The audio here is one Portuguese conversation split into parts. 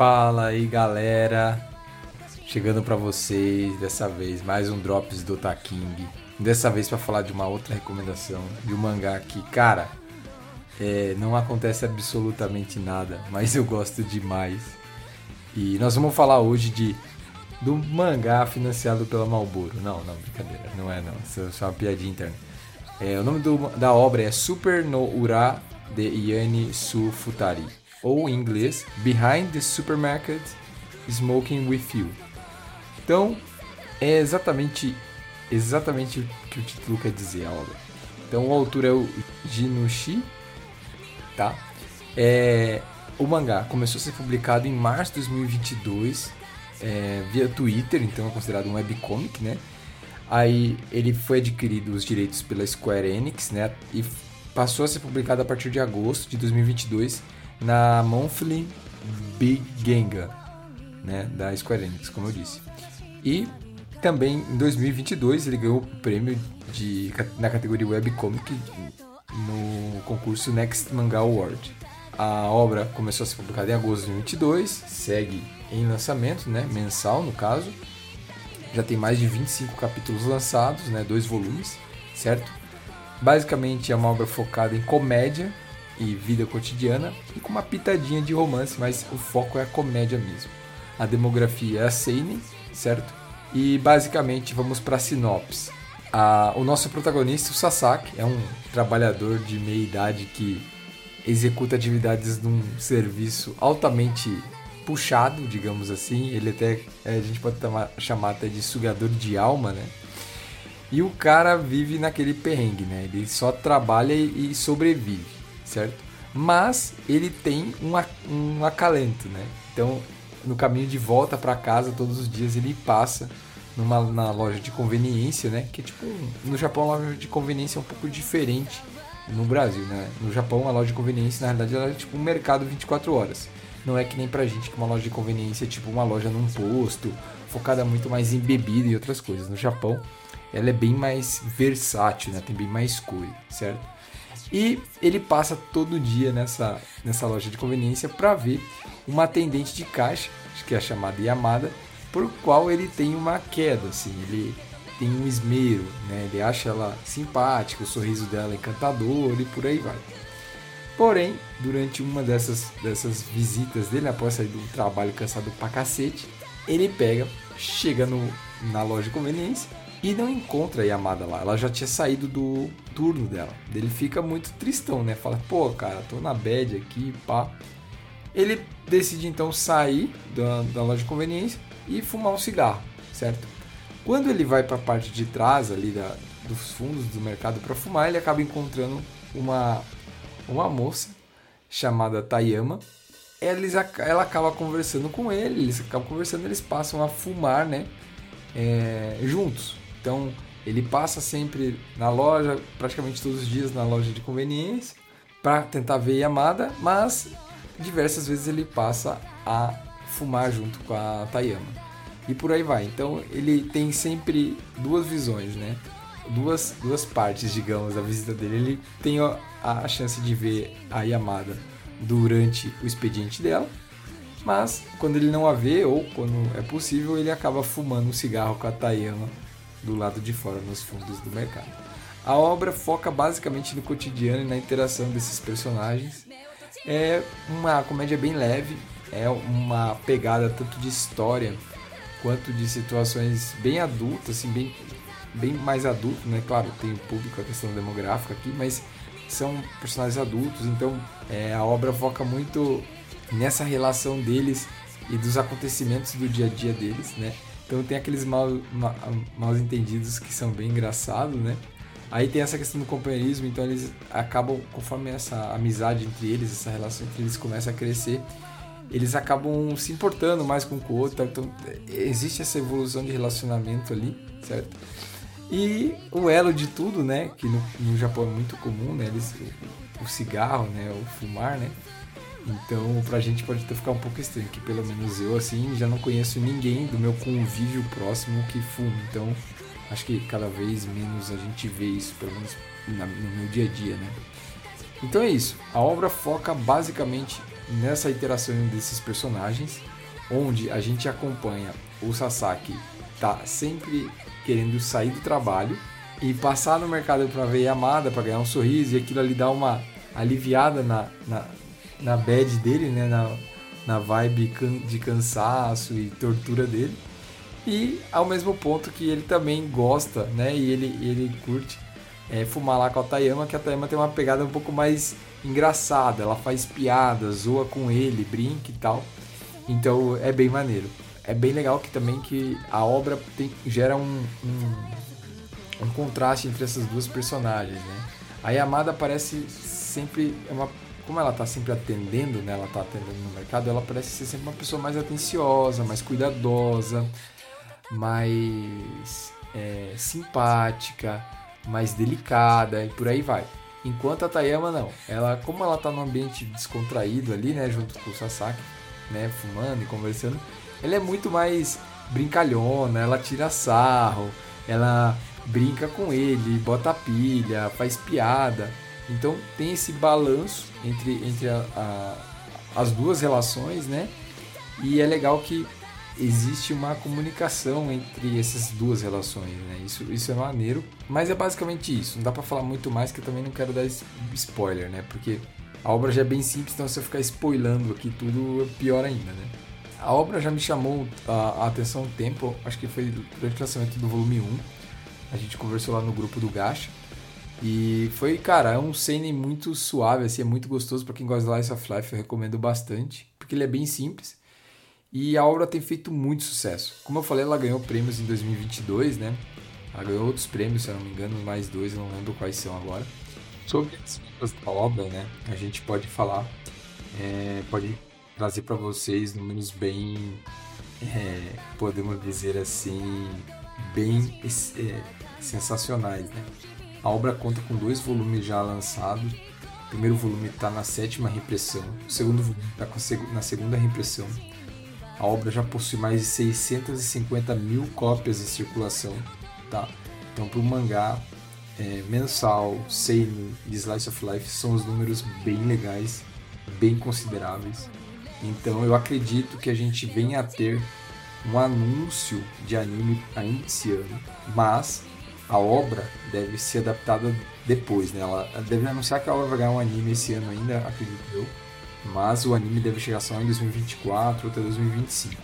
Fala aí galera, chegando para vocês dessa vez mais um Drops do Taking. Dessa vez para falar de uma outra recomendação de um mangá que, cara, é, não acontece absolutamente nada, mas eu gosto demais. E nós vamos falar hoje de do mangá financiado pela Malboro. Não, não, brincadeira, não é não, isso é só uma piadinha interna. É, o nome do, da obra é Super no Ura de Yane Su Futari ou em inglês Behind the Supermarket Smoking with You. Então, é exatamente exatamente o que o título quer dizer. Então, o autor é o Jinushi, tá? É, o mangá começou a ser publicado em março de 2022 é, via Twitter, então é considerado um webcomic, né? Aí ele foi adquirido os direitos pela Square Enix, né? E passou a ser publicado a partir de agosto de 2022 na Monthly Big Genga, né, da Square Enix, como eu disse. E também em 2022 ele ganhou o prêmio de, na categoria Webcomic no concurso Next Manga Award. A obra começou a ser publicada em agosto de 2022, segue em lançamento, né, mensal no caso. Já tem mais de 25 capítulos lançados, né, dois volumes, certo? Basicamente é uma obra focada em comédia e vida cotidiana e com uma pitadinha de romance, mas o foco é a comédia mesmo. A demografia é a Seinen, certo? E basicamente vamos para a sinopse. A, o nosso protagonista, o Sasaki, é um trabalhador de meia idade que executa atividades num serviço altamente puxado, digamos assim. Ele até é, a gente pode chamar até de sugador de alma, né? E o cara vive naquele perrengue, né? Ele só trabalha e sobrevive certo? Mas ele tem um, um acalento, né? Então, no caminho de volta para casa, todos os dias ele passa numa na loja de conveniência, né? Que tipo, no Japão a loja de conveniência é um pouco diferente no Brasil, né? No Japão a loja de conveniência na realidade ela é tipo um mercado 24 horas. Não é que nem pra gente que uma loja de conveniência é tipo uma loja num posto, focada muito mais em bebida e outras coisas. No Japão ela é bem mais versátil, né? Tem bem mais coisa, certo? E ele passa todo dia nessa, nessa loja de conveniência para ver uma atendente de caixa, que é chamada Yamada, por qual ele tem uma queda, assim, ele tem um esmero, né? Ele acha ela simpática, o sorriso dela é encantador e por aí vai. Porém, durante uma dessas, dessas visitas dele, após sair do trabalho cansado pra cacete, ele pega, chega no, na loja de conveniência e não encontra a Yamada lá. Ela já tinha saído do turno dela. Ele fica muito tristão, né? Fala, pô, cara, tô na bad aqui, pá. Ele decide então sair da, da loja de conveniência e fumar um cigarro, certo? Quando ele vai para a parte de trás ali da, dos fundos do mercado para fumar, ele acaba encontrando uma, uma moça chamada Tayama. Eles, ela acaba conversando com ele, eles acabam conversando, eles passam a fumar, né? É, juntos. Então ele passa sempre na loja, praticamente todos os dias na loja de conveniência, para tentar ver Yamada, mas diversas vezes ele passa a fumar junto com a Tayama. E por aí vai. Então ele tem sempre duas visões, né? Duas, duas partes, digamos, da visita dele. Ele tem a chance de ver a Yamada durante o expediente dela, mas quando ele não a vê, ou quando é possível, ele acaba fumando um cigarro com a Tayama do lado de fora, nos fundos do mercado. A obra foca basicamente no cotidiano e na interação desses personagens. É uma comédia bem leve, é uma pegada tanto de história quanto de situações bem adultas, assim, bem, bem mais adulto, né? Claro, tem o público, a questão demográfica aqui, mas são personagens adultos, então é, a obra foca muito nessa relação deles e dos acontecimentos do dia a dia deles, né? Então tem aqueles mal, mal, mal entendidos que são bem engraçados, né? Aí tem essa questão do companheirismo, então eles acabam, conforme essa amizade entre eles, essa relação entre eles começa a crescer, eles acabam se importando mais com o outro, então existe essa evolução de relacionamento ali, certo? E o elo de tudo, né, que no, no Japão é muito comum, né, eles, o, o cigarro, né, o fumar, né, então, pra gente pode até ficar um pouco estranho, que pelo menos eu, assim, já não conheço ninguém do meu convívio próximo que fume. Então, acho que cada vez menos a gente vê isso, pelo menos no meu dia a dia, né? Então é isso. A obra foca basicamente nessa interação desses personagens, onde a gente acompanha o Sasaki tá sempre querendo sair do trabalho e passar no mercado para ver Yamada, para ganhar um sorriso, e aquilo ali dá uma aliviada na, na, na bad dele, né? Na, na vibe de cansaço e tortura dele. E ao mesmo ponto que ele também gosta, né? E ele, ele curte é, fumar lá com a Tayama, que a Tayama tem uma pegada um pouco mais engraçada. Ela faz piadas, zoa com ele, brinca e tal. Então é bem maneiro. É bem legal que também que a obra tem, gera um, um, um contraste entre essas duas personagens, né? A Yamada parece sempre é uma como ela está sempre atendendo, né? Ela está atendendo no mercado, ela parece ser sempre uma pessoa mais atenciosa, mais cuidadosa, mais é, simpática, mais delicada e por aí vai. Enquanto a Tayama não, ela como ela está num ambiente descontraído ali, né, junto com o Sasaki, né, fumando e conversando, ela é muito mais brincalhona, ela tira sarro, ela brinca com ele, bota pilha, faz piada. Então tem esse balanço entre, entre a, a, as duas relações, né? E é legal que existe uma comunicação entre essas duas relações, né? Isso, isso é maneiro, mas é basicamente isso. Não dá para falar muito mais que eu também não quero dar spoiler, né? Porque a obra já é bem simples, então se eu ficar spoilando aqui tudo, é pior ainda, né? A obra já me chamou a, atenção um tempo, acho que foi durante o lançamento do volume 1. A gente conversou lá no grupo do Gacha. E foi, cara, é um seinen muito suave, assim, é muito gostoso para quem gosta de Life of Life, eu recomendo bastante, porque ele é bem simples. E a obra tem feito muito sucesso. Como eu falei, ela ganhou prêmios em 2022, né? Ela ganhou outros prêmios, se eu não me engano, mais dois, eu não lembro quais são agora. Sobre as da obra, né? A gente pode falar, é, pode trazer para vocês números bem, é, podemos dizer assim, bem é, sensacionais, né? A obra conta com dois volumes já lançados. O primeiro volume está na sétima reimpressão, o segundo volume está na segunda reimpressão. A obra já possui mais de 650 mil cópias em circulação, tá? Então, para o mangá é, mensal, seinen e slice of life são os números bem legais, bem consideráveis. Então, eu acredito que a gente venha a ter um anúncio de anime ainda esse ano, mas a obra deve ser adaptada depois, né? Ela deve anunciar que a obra vai ganhar um anime esse ano ainda, acredito eu. Mas o anime deve chegar só em 2024 ou até 2025.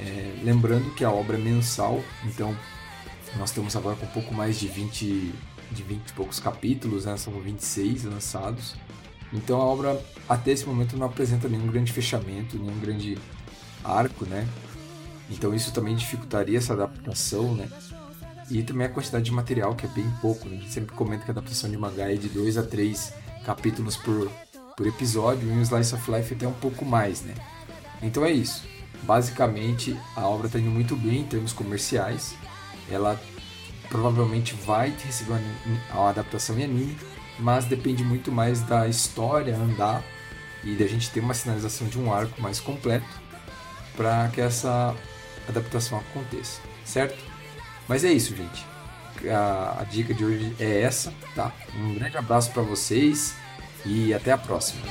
É, lembrando que a obra é mensal, então nós estamos agora com um pouco mais de 20, de 20 e poucos capítulos, né? São 26 lançados. Então a obra até esse momento não apresenta nenhum grande fechamento, nenhum grande arco, né? Então isso também dificultaria essa adaptação, né? E também a quantidade de material, que é bem pouco. Né? A gente sempre comenta que a adaptação de mangá é de 2 a 3 capítulos por, por episódio, e o Slice of Life até um pouco mais, né? Então é isso. Basicamente, a obra está indo muito bem em termos comerciais. Ela provavelmente vai receber uma adaptação em anime, mas depende muito mais da história andar e da gente ter uma sinalização de um arco mais completo para que essa adaptação aconteça, certo? Mas é isso, gente. A, a dica de hoje é essa, tá? Um grande abraço para vocês e até a próxima.